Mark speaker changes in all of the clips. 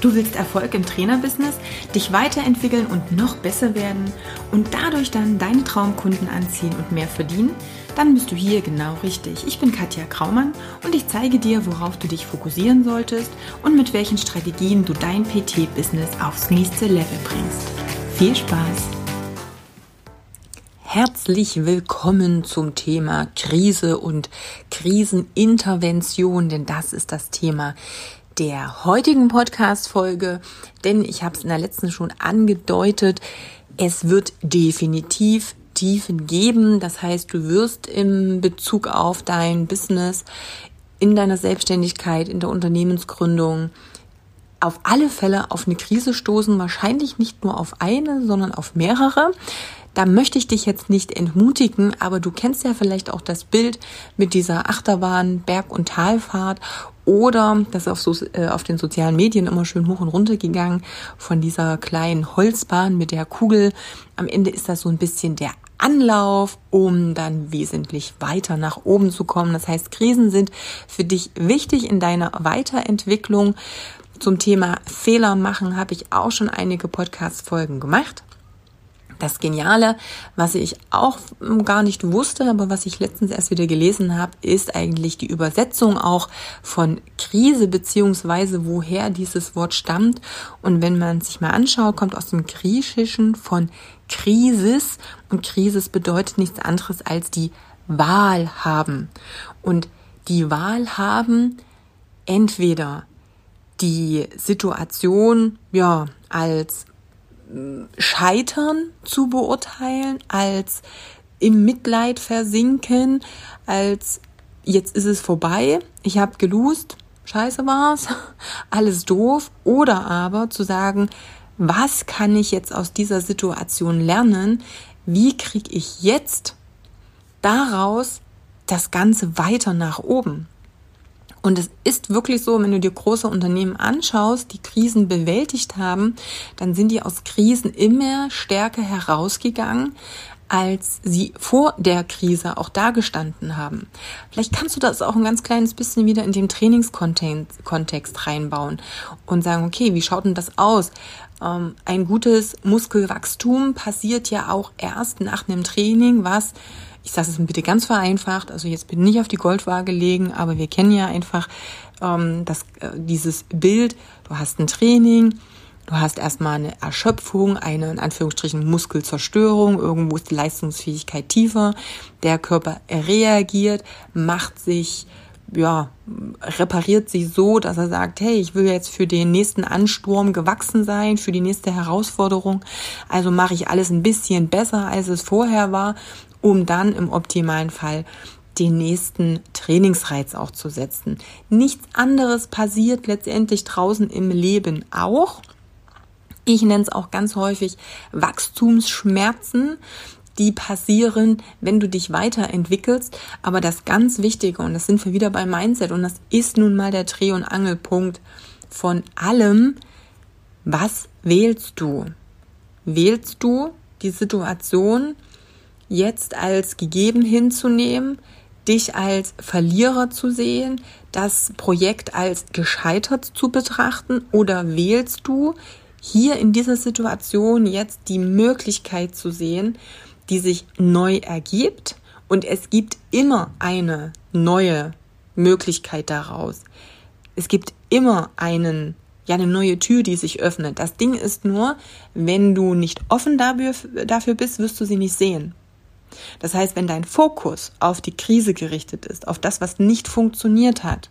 Speaker 1: Du willst Erfolg im Trainerbusiness, dich weiterentwickeln und noch besser werden und dadurch dann deine Traumkunden anziehen und mehr verdienen? Dann bist du hier genau richtig. Ich bin Katja Kraumann und ich zeige dir, worauf du dich fokussieren solltest und mit welchen Strategien du dein PT-Business aufs nächste Level bringst. Viel Spaß!
Speaker 2: Herzlich willkommen zum Thema Krise und Krisenintervention, denn das ist das Thema der heutigen Podcast-Folge, denn ich habe es in der letzten schon angedeutet, es wird definitiv Tiefen geben. Das heißt, du wirst im Bezug auf dein Business, in deiner Selbstständigkeit, in der Unternehmensgründung auf alle Fälle auf eine Krise stoßen. Wahrscheinlich nicht nur auf eine, sondern auf mehrere. Da möchte ich dich jetzt nicht entmutigen, aber du kennst ja vielleicht auch das Bild mit dieser Achterbahn, Berg- und Talfahrt oder das ist auf, so, äh, auf den sozialen Medien immer schön hoch und runter gegangen von dieser kleinen Holzbahn mit der Kugel. Am Ende ist das so ein bisschen der Anlauf, um dann wesentlich weiter nach oben zu kommen. Das heißt, Krisen sind für dich wichtig in deiner Weiterentwicklung. Zum Thema Fehler machen habe ich auch schon einige Podcast-Folgen gemacht. Das Geniale, was ich auch gar nicht wusste, aber was ich letztens erst wieder gelesen habe, ist eigentlich die Übersetzung auch von Krise beziehungsweise woher dieses Wort stammt. Und wenn man sich mal anschaut, kommt aus dem Griechischen von Krisis und Krisis bedeutet nichts anderes als die Wahl haben. Und die Wahl haben entweder die Situation ja als Scheitern zu beurteilen, als im Mitleid versinken, als jetzt ist es vorbei, ich habe gelust, scheiße war's, alles doof, oder aber zu sagen, was kann ich jetzt aus dieser Situation lernen? Wie kriege ich jetzt daraus das Ganze weiter nach oben? Und es ist wirklich so, wenn du dir große Unternehmen anschaust, die Krisen bewältigt haben, dann sind die aus Krisen immer stärker herausgegangen, als sie vor der Krise auch dagestanden haben. Vielleicht kannst du das auch ein ganz kleines bisschen wieder in den Trainingskontext reinbauen und sagen, okay, wie schaut denn das aus? Ähm, ein gutes Muskelwachstum passiert ja auch erst nach einem Training, was ich sage es bitte ganz vereinfacht, also jetzt bin nicht auf die Goldwaage legen, aber wir kennen ja einfach ähm, das, äh, dieses Bild, du hast ein Training, du hast erstmal eine Erschöpfung, eine in Anführungsstrichen Muskelzerstörung, irgendwo ist die Leistungsfähigkeit tiefer, der Körper reagiert, macht sich ja, repariert sich so, dass er sagt, hey, ich will jetzt für den nächsten Ansturm gewachsen sein, für die nächste Herausforderung. Also mache ich alles ein bisschen besser, als es vorher war um dann im optimalen Fall den nächsten Trainingsreiz auch zu setzen. Nichts anderes passiert letztendlich draußen im Leben auch. Ich nenne es auch ganz häufig Wachstumsschmerzen, die passieren, wenn du dich weiterentwickelst. Aber das ganz Wichtige, und das sind wir wieder beim Mindset, und das ist nun mal der Dreh- und Angelpunkt von allem, was wählst du? Wählst du die Situation, jetzt als gegeben hinzunehmen, dich als Verlierer zu sehen, das Projekt als gescheitert zu betrachten oder wählst du hier in dieser Situation jetzt die Möglichkeit zu sehen, die sich neu ergibt und es gibt immer eine neue Möglichkeit daraus. Es gibt immer einen ja eine neue Tür, die sich öffnet. Das Ding ist nur, wenn du nicht offen dafür, dafür bist, wirst du sie nicht sehen. Das heißt, wenn dein Fokus auf die Krise gerichtet ist, auf das, was nicht funktioniert hat,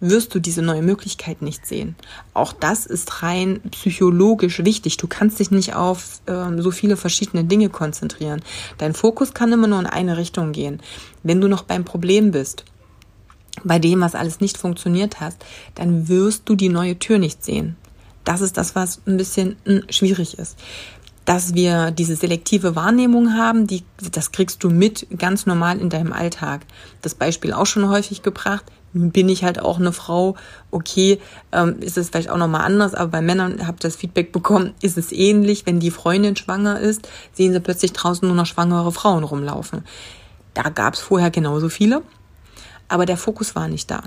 Speaker 2: wirst du diese neue Möglichkeit nicht sehen. Auch das ist rein psychologisch wichtig. Du kannst dich nicht auf ähm, so viele verschiedene Dinge konzentrieren. Dein Fokus kann immer nur in eine Richtung gehen. Wenn du noch beim Problem bist, bei dem, was alles nicht funktioniert hast, dann wirst du die neue Tür nicht sehen. Das ist das, was ein bisschen hm, schwierig ist dass wir diese selektive Wahrnehmung haben, die, das kriegst du mit ganz normal in deinem Alltag. Das Beispiel auch schon häufig gebracht. Bin ich halt auch eine Frau, okay, ähm, ist es vielleicht auch nochmal anders, aber bei Männern habe das Feedback bekommen, ist es ähnlich, wenn die Freundin schwanger ist, sehen sie plötzlich draußen nur noch schwangere Frauen rumlaufen. Da gab es vorher genauso viele, aber der Fokus war nicht da.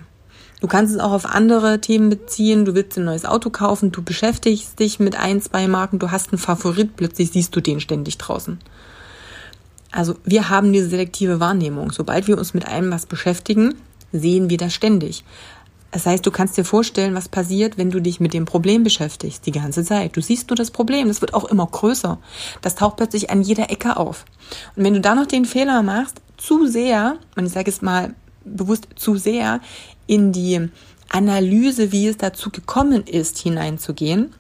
Speaker 2: Du kannst es auch auf andere Themen beziehen. Du willst ein neues Auto kaufen, du beschäftigst dich mit ein, zwei Marken, du hast einen Favorit, plötzlich siehst du den ständig draußen. Also wir haben diese selektive Wahrnehmung. Sobald wir uns mit einem was beschäftigen, sehen wir das ständig. Das heißt, du kannst dir vorstellen, was passiert, wenn du dich mit dem Problem beschäftigst, die ganze Zeit. Du siehst nur das Problem, das wird auch immer größer. Das taucht plötzlich an jeder Ecke auf. Und wenn du da noch den Fehler machst, zu sehr, und ich sage es mal bewusst zu sehr, in die Analyse, wie es dazu gekommen ist, hineinzugehen,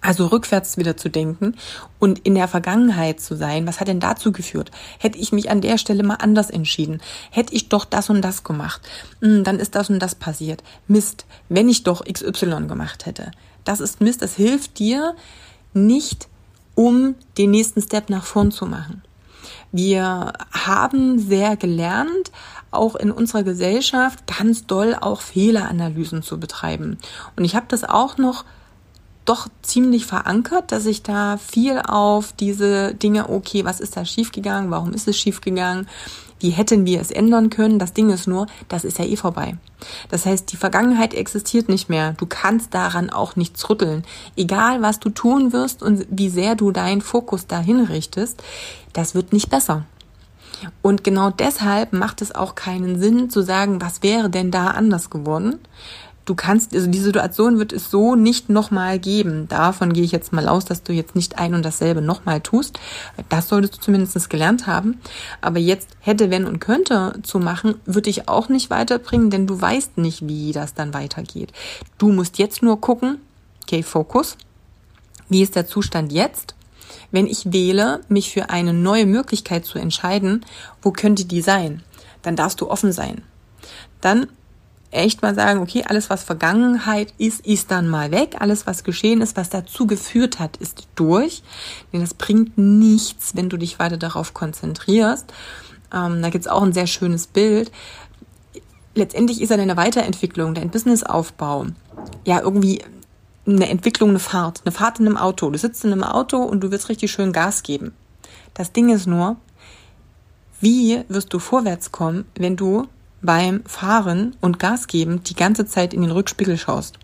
Speaker 2: also rückwärts wieder zu denken und in der Vergangenheit zu sein. Was hat denn dazu geführt? Hätte ich mich an der Stelle mal anders entschieden? Hätte ich doch das und das gemacht? Hm, dann ist das und das passiert. Mist, wenn ich doch XY gemacht hätte. Das ist Mist, das hilft dir nicht, um den nächsten Step nach vorn zu machen. Wir haben sehr gelernt, auch in unserer Gesellschaft ganz doll auch Fehleranalysen zu betreiben. Und ich habe das auch noch doch ziemlich verankert, dass ich da viel auf diese Dinge, okay, was ist da schiefgegangen, warum ist es schiefgegangen, wie hätten wir es ändern können. Das Ding ist nur, das ist ja eh vorbei. Das heißt, die Vergangenheit existiert nicht mehr. Du kannst daran auch nichts rütteln. Egal, was du tun wirst und wie sehr du deinen Fokus dahin richtest, das wird nicht besser. Und genau deshalb macht es auch keinen Sinn zu sagen, was wäre denn da anders geworden, du kannst, also die Situation wird es so nicht nochmal geben. Davon gehe ich jetzt mal aus, dass du jetzt nicht ein und dasselbe nochmal tust. Das solltest du zumindest gelernt haben. Aber jetzt hätte, wenn und könnte zu machen, würde ich auch nicht weiterbringen, denn du weißt nicht, wie das dann weitergeht. Du musst jetzt nur gucken, okay, Fokus. Wie ist der Zustand jetzt? Wenn ich wähle, mich für eine neue Möglichkeit zu entscheiden, wo könnte die sein? Dann darfst du offen sein. Dann echt mal sagen, okay, alles was Vergangenheit ist, ist dann mal weg. Alles was geschehen ist, was dazu geführt hat, ist durch. Denn das bringt nichts, wenn du dich weiter darauf konzentrierst. Ähm, da gibt's auch ein sehr schönes Bild. Letztendlich ist ja deine Weiterentwicklung, dein Businessaufbau, ja irgendwie eine Entwicklung, eine Fahrt, eine Fahrt in einem Auto. Du sitzt in einem Auto und du willst richtig schön Gas geben. Das Ding ist nur, wie wirst du vorwärts kommen, wenn du beim Fahren und Gas geben die ganze Zeit in den Rückspiegel schaust.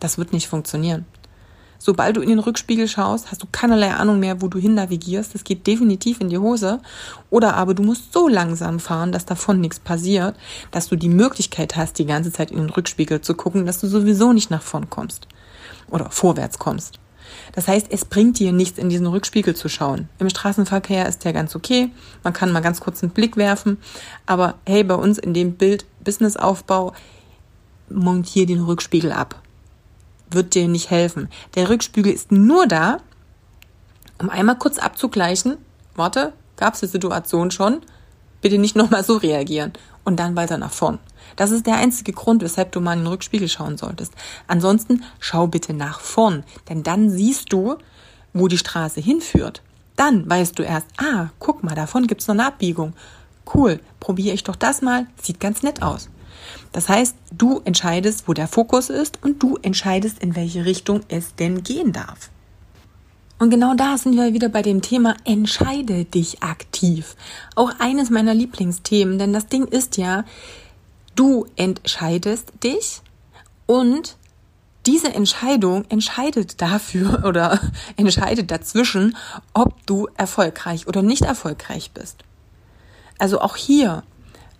Speaker 2: Das wird nicht funktionieren. Sobald du in den Rückspiegel schaust, hast du keinerlei Ahnung mehr, wo du hin navigierst. Das geht definitiv in die Hose. Oder aber du musst so langsam fahren, dass davon nichts passiert, dass du die Möglichkeit hast, die ganze Zeit in den Rückspiegel zu gucken, dass du sowieso nicht nach vorn kommst. Oder vorwärts kommst. Das heißt, es bringt dir nichts, in diesen Rückspiegel zu schauen. Im Straßenverkehr ist der ganz okay. Man kann mal ganz kurz einen Blick werfen. Aber hey, bei uns in dem Bild Businessaufbau, montier den Rückspiegel ab. Wird dir nicht helfen. Der Rückspiegel ist nur da, um einmal kurz abzugleichen. Warte, gab es die Situation schon? Bitte nicht nochmal so reagieren. Und dann weiter nach vorn. Das ist der einzige Grund, weshalb du mal in den Rückspiegel schauen solltest. Ansonsten schau bitte nach vorn, denn dann siehst du, wo die Straße hinführt. Dann weißt du erst, ah, guck mal, davon gibt's noch eine Abbiegung. Cool, probiere ich doch das mal, sieht ganz nett aus. Das heißt, du entscheidest, wo der Fokus ist und du entscheidest, in welche Richtung es denn gehen darf. Und genau da sind wir wieder bei dem Thema entscheide dich aktiv. Auch eines meiner Lieblingsthemen, denn das Ding ist ja, Du entscheidest dich und diese Entscheidung entscheidet dafür oder entscheidet dazwischen, ob du erfolgreich oder nicht erfolgreich bist. Also auch hier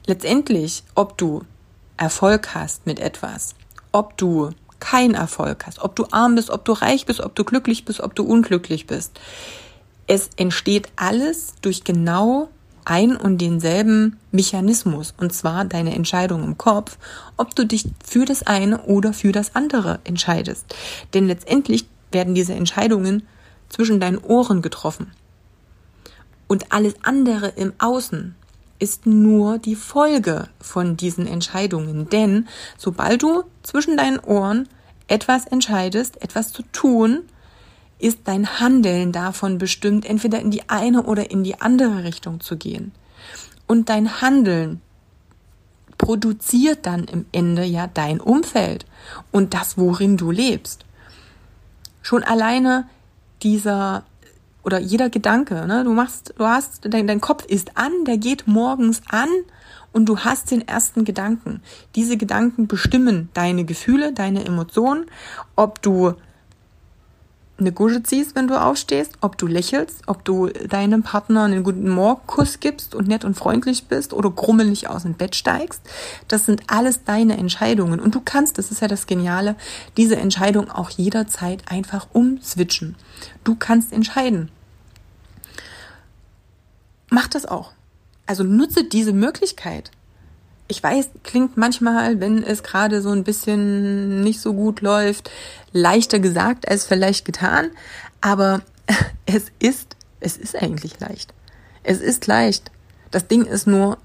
Speaker 2: letztendlich, ob du Erfolg hast mit etwas, ob du keinen Erfolg hast, ob du arm bist, ob du reich bist, ob du glücklich bist, ob du unglücklich bist. Es entsteht alles durch genau ein und denselben Mechanismus, und zwar deine Entscheidung im Kopf, ob du dich für das eine oder für das andere entscheidest. Denn letztendlich werden diese Entscheidungen zwischen deinen Ohren getroffen. Und alles andere im Außen ist nur die Folge von diesen Entscheidungen. Denn sobald du zwischen deinen Ohren etwas entscheidest, etwas zu tun, ist dein Handeln davon bestimmt, entweder in die eine oder in die andere Richtung zu gehen. Und dein Handeln produziert dann im Ende ja dein Umfeld und das, worin du lebst. Schon alleine dieser oder jeder Gedanke, ne, du machst, du hast, dein, dein Kopf ist an, der geht morgens an und du hast den ersten Gedanken. Diese Gedanken bestimmen deine Gefühle, deine Emotionen, ob du eine Gusche ziehst, wenn du aufstehst, ob du lächelst, ob du deinem Partner einen guten Morgenkuss gibst und nett und freundlich bist oder grummelig aus dem Bett steigst. Das sind alles deine Entscheidungen und du kannst, das ist ja das Geniale, diese Entscheidung auch jederzeit einfach umswitchen. Du kannst entscheiden. Mach das auch. Also nutze diese Möglichkeit. Ich weiß, klingt manchmal, wenn es gerade so ein bisschen nicht so gut läuft, leichter gesagt als vielleicht getan, aber es ist, es ist eigentlich leicht. Es ist leicht. Das Ding ist nur,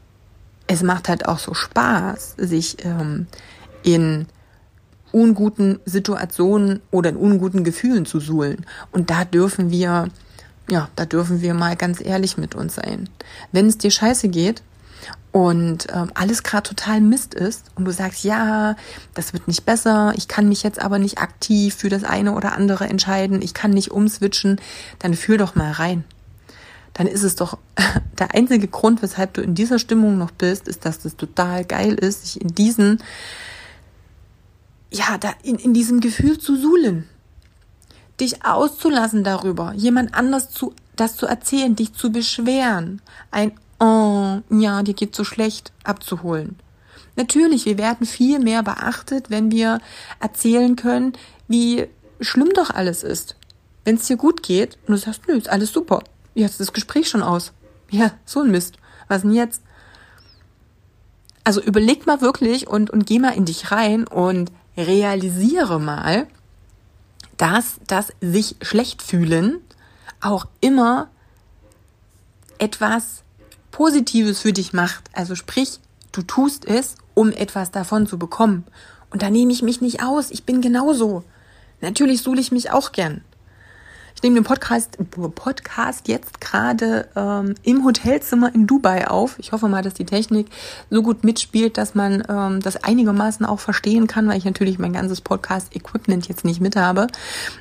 Speaker 2: es macht halt auch so Spaß, sich ähm, in unguten Situationen oder in unguten Gefühlen zu suhlen. Und da dürfen wir, ja, da dürfen wir mal ganz ehrlich mit uns sein. Wenn es dir scheiße geht, und ähm, alles gerade total Mist ist und du sagst, ja, das wird nicht besser, ich kann mich jetzt aber nicht aktiv für das eine oder andere entscheiden, ich kann nicht umswitchen, dann fühl doch mal rein. Dann ist es doch der einzige Grund, weshalb du in dieser Stimmung noch bist, ist, dass das total geil ist, sich in diesen, ja, da in, in diesem Gefühl zu suhlen. Dich auszulassen darüber, jemand anders zu, das zu erzählen, dich zu beschweren, ein oh, ja, dir geht so schlecht, abzuholen. Natürlich, wir werden viel mehr beachtet, wenn wir erzählen können, wie schlimm doch alles ist. Wenn es dir gut geht und du sagst, nö, ist alles super. Jetzt ist das Gespräch schon aus. Ja, so ein Mist. Was denn jetzt? Also überleg mal wirklich und, und geh mal in dich rein und realisiere mal, dass das sich schlecht fühlen auch immer etwas Positives für dich macht, also sprich, du tust es, um etwas davon zu bekommen. Und da nehme ich mich nicht aus, ich bin genauso. Natürlich suhle ich mich auch gern. Ich nehme den Podcast, Podcast jetzt gerade ähm, im Hotelzimmer in Dubai auf. Ich hoffe mal, dass die Technik so gut mitspielt, dass man ähm, das einigermaßen auch verstehen kann, weil ich natürlich mein ganzes Podcast-Equipment jetzt nicht mit habe.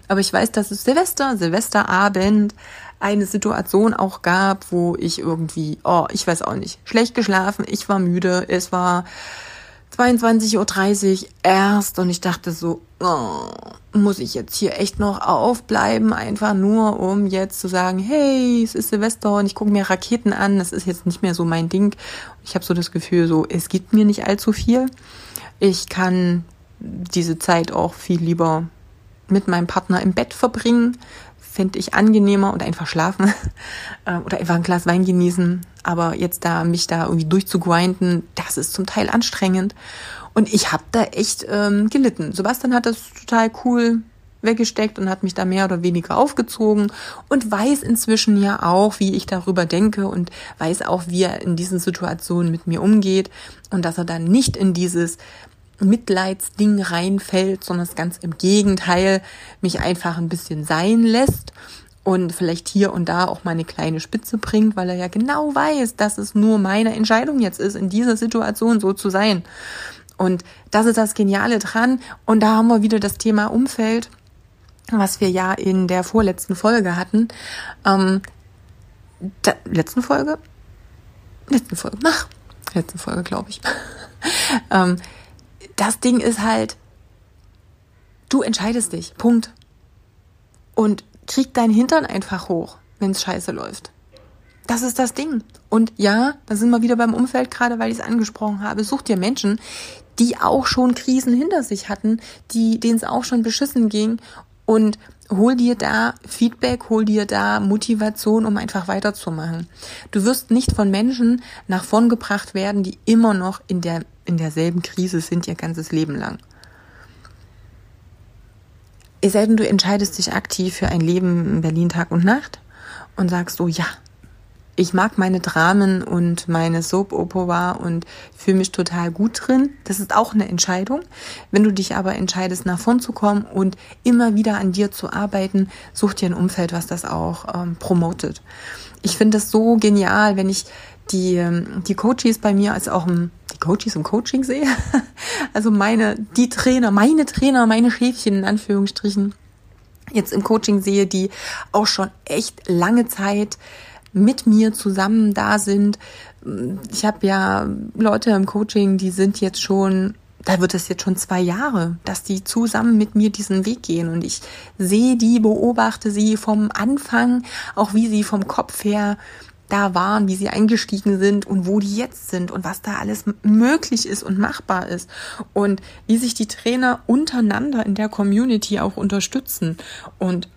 Speaker 2: Aber ich weiß, dass es Silvester, Silvesterabend, eine Situation auch gab, wo ich irgendwie, oh, ich weiß auch nicht, schlecht geschlafen, ich war müde, es war 22.30 Uhr erst und ich dachte so, oh, muss ich jetzt hier echt noch aufbleiben, einfach nur um jetzt zu sagen, hey, es ist Silvester und ich gucke mir Raketen an, das ist jetzt nicht mehr so mein Ding. Ich habe so das Gefühl, so, es gibt mir nicht allzu viel. Ich kann diese Zeit auch viel lieber mit meinem Partner im Bett verbringen, fände ich angenehmer und einfach schlafen äh, oder einfach ein Glas Wein genießen. Aber jetzt da mich da irgendwie durchzugrinden, das ist zum Teil anstrengend. Und ich habe da echt ähm, gelitten. Sebastian hat das total cool weggesteckt und hat mich da mehr oder weniger aufgezogen und weiß inzwischen ja auch, wie ich darüber denke und weiß auch, wie er in diesen Situationen mit mir umgeht und dass er dann nicht in dieses Mitleidsding reinfällt, sondern es ganz im Gegenteil mich einfach ein bisschen sein lässt und vielleicht hier und da auch mal eine kleine Spitze bringt, weil er ja genau weiß, dass es nur meine Entscheidung jetzt ist, in dieser Situation so zu sein. Und das ist das Geniale dran. Und da haben wir wieder das Thema Umfeld, was wir ja in der vorletzten Folge hatten. Ähm, da, letzten Folge? Letzten Folge. Ach, letzten Folge, glaube ich. ähm, das Ding ist halt, du entscheidest dich. Punkt. Und krieg deinen Hintern einfach hoch, wenn's scheiße läuft. Das ist das Ding. Und ja, da sind wir wieder beim Umfeld, gerade weil ich es angesprochen habe. Such dir Menschen, die auch schon Krisen hinter sich hatten, die, denen es auch schon beschissen ging und hol dir da Feedback, hol dir da Motivation, um einfach weiterzumachen. Du wirst nicht von Menschen nach vorn gebracht werden, die immer noch in der in derselben Krise sind ihr ganzes Leben lang. Es sei denn, du entscheidest dich aktiv für ein Leben in Berlin Tag und Nacht und sagst so, ja, ich mag meine Dramen und meine Soap Opera und fühle mich total gut drin. Das ist auch eine Entscheidung. Wenn du dich aber entscheidest, nach vorn zu kommen und immer wieder an dir zu arbeiten, such dir ein Umfeld, was das auch ähm, promotet. Ich finde das so genial, wenn ich die, ähm, die Coaches bei mir, als auch im, die Coaches im Coaching sehe. Also meine, die Trainer, meine Trainer, meine Schäfchen in Anführungsstrichen jetzt im Coaching sehe, die auch schon echt lange Zeit mit mir zusammen da sind, ich habe ja Leute im Coaching, die sind jetzt schon da wird es jetzt schon zwei Jahre, dass die zusammen mit mir diesen Weg gehen und ich sehe die, beobachte sie vom Anfang, auch wie sie vom Kopf her da waren, wie sie eingestiegen sind und wo die jetzt sind und was da alles möglich ist und machbar ist. Und wie sich die Trainer untereinander in der Community auch unterstützen und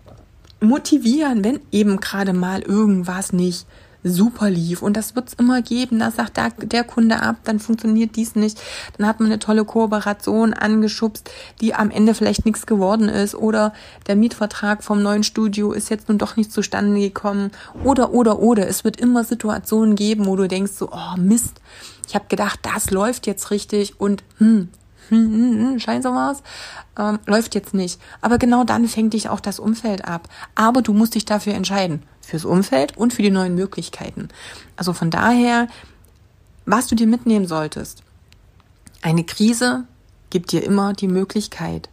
Speaker 2: motivieren, wenn eben gerade mal irgendwas nicht super lief. Und das wird's immer geben. Da sagt der, der Kunde ab, dann funktioniert dies nicht. Dann hat man eine tolle Kooperation angeschubst, die am Ende vielleicht nichts geworden ist. Oder der Mietvertrag vom neuen Studio ist jetzt nun doch nicht zustande gekommen. Oder, oder, oder. Es wird immer Situationen geben, wo du denkst so, oh Mist, ich habe gedacht, das läuft jetzt richtig und hm, hm, hm, hm, scheint so was, ähm, läuft jetzt nicht. Aber genau dann fängt dich auch das Umfeld ab. Aber du musst dich dafür entscheiden fürs Umfeld und für die neuen Möglichkeiten. Also von daher, was du dir mitnehmen solltest. Eine Krise gibt dir immer die Möglichkeit,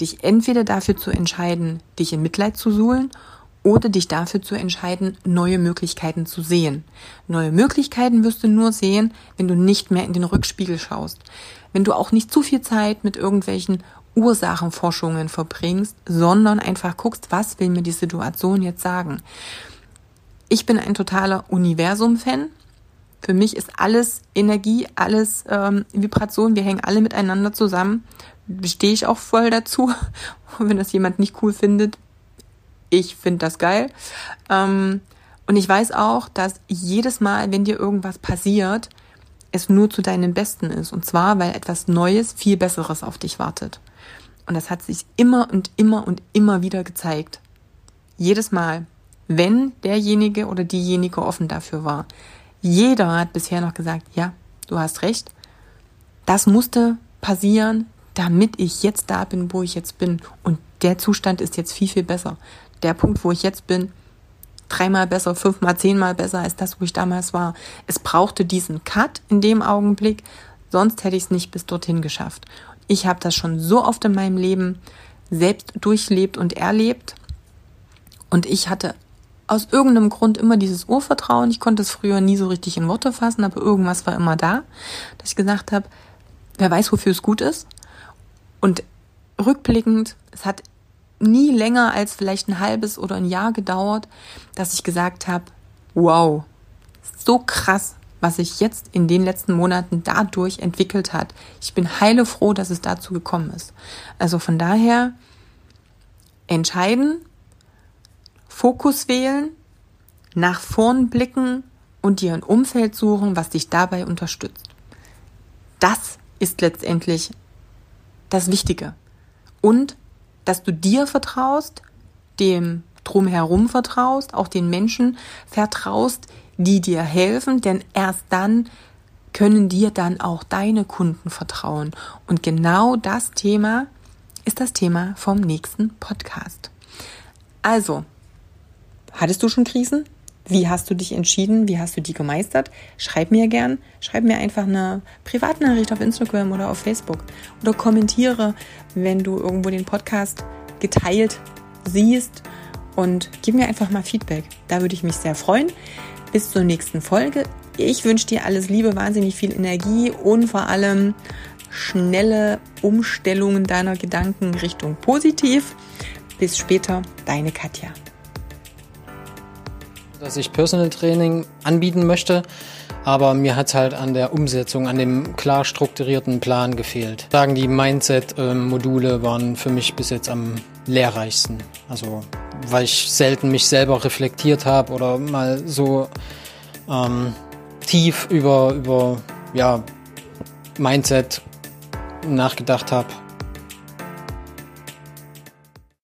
Speaker 2: dich entweder dafür zu entscheiden, dich in Mitleid zu suhlen oder dich dafür zu entscheiden, neue Möglichkeiten zu sehen. Neue Möglichkeiten wirst du nur sehen, wenn du nicht mehr in den Rückspiegel schaust. Wenn du auch nicht zu viel Zeit mit irgendwelchen Ursachenforschungen verbringst, sondern einfach guckst, was will mir die Situation jetzt sagen. Ich bin ein totaler Universum-Fan. Für mich ist alles Energie, alles ähm, Vibration. Wir hängen alle miteinander zusammen. Stehe ich auch voll dazu. Und wenn das jemand nicht cool findet, ich finde das geil. Ähm, und ich weiß auch, dass jedes Mal, wenn dir irgendwas passiert, es nur zu deinem Besten ist. Und zwar, weil etwas Neues, viel Besseres auf dich wartet. Und das hat sich immer und immer und immer wieder gezeigt. Jedes Mal wenn derjenige oder diejenige offen dafür war. Jeder hat bisher noch gesagt, ja, du hast recht. Das musste passieren, damit ich jetzt da bin, wo ich jetzt bin. Und der Zustand ist jetzt viel, viel besser. Der Punkt, wo ich jetzt bin, dreimal besser, fünfmal, zehnmal besser als das, wo ich damals war. Es brauchte diesen Cut in dem Augenblick, sonst hätte ich es nicht bis dorthin geschafft. Ich habe das schon so oft in meinem Leben selbst durchlebt und erlebt. Und ich hatte aus irgendeinem Grund immer dieses Urvertrauen. Ich konnte es früher nie so richtig in Worte fassen, aber irgendwas war immer da, dass ich gesagt habe, wer weiß, wofür es gut ist. Und rückblickend, es hat nie länger als vielleicht ein halbes oder ein Jahr gedauert, dass ich gesagt habe, wow, so krass, was sich jetzt in den letzten Monaten dadurch entwickelt hat. Ich bin heile froh, dass es dazu gekommen ist. Also von daher entscheiden, Fokus wählen, nach vorn blicken und dir ein Umfeld suchen, was dich dabei unterstützt. Das ist letztendlich das Wichtige. Und dass du dir vertraust, dem drumherum vertraust, auch den Menschen vertraust, die dir helfen, denn erst dann können dir dann auch deine Kunden vertrauen. Und genau das Thema ist das Thema vom nächsten Podcast. Also, Hattest du schon Krisen? Wie hast du dich entschieden? Wie hast du die gemeistert? Schreib mir gern. Schreib mir einfach eine Privatnachricht auf Instagram oder auf Facebook. Oder kommentiere, wenn du irgendwo den Podcast geteilt siehst. Und gib mir einfach mal Feedback. Da würde ich mich sehr freuen. Bis zur nächsten Folge. Ich wünsche dir alles Liebe, wahnsinnig viel Energie und vor allem schnelle Umstellungen deiner Gedanken Richtung positiv. Bis später, deine Katja
Speaker 3: dass ich Personal Training anbieten möchte, aber mir hat halt an der Umsetzung, an dem klar strukturierten Plan gefehlt. Sagen die Mindset-Module waren für mich bis jetzt am lehrreichsten. Also weil ich selten mich selber reflektiert habe oder mal so ähm, tief über über ja Mindset nachgedacht habe.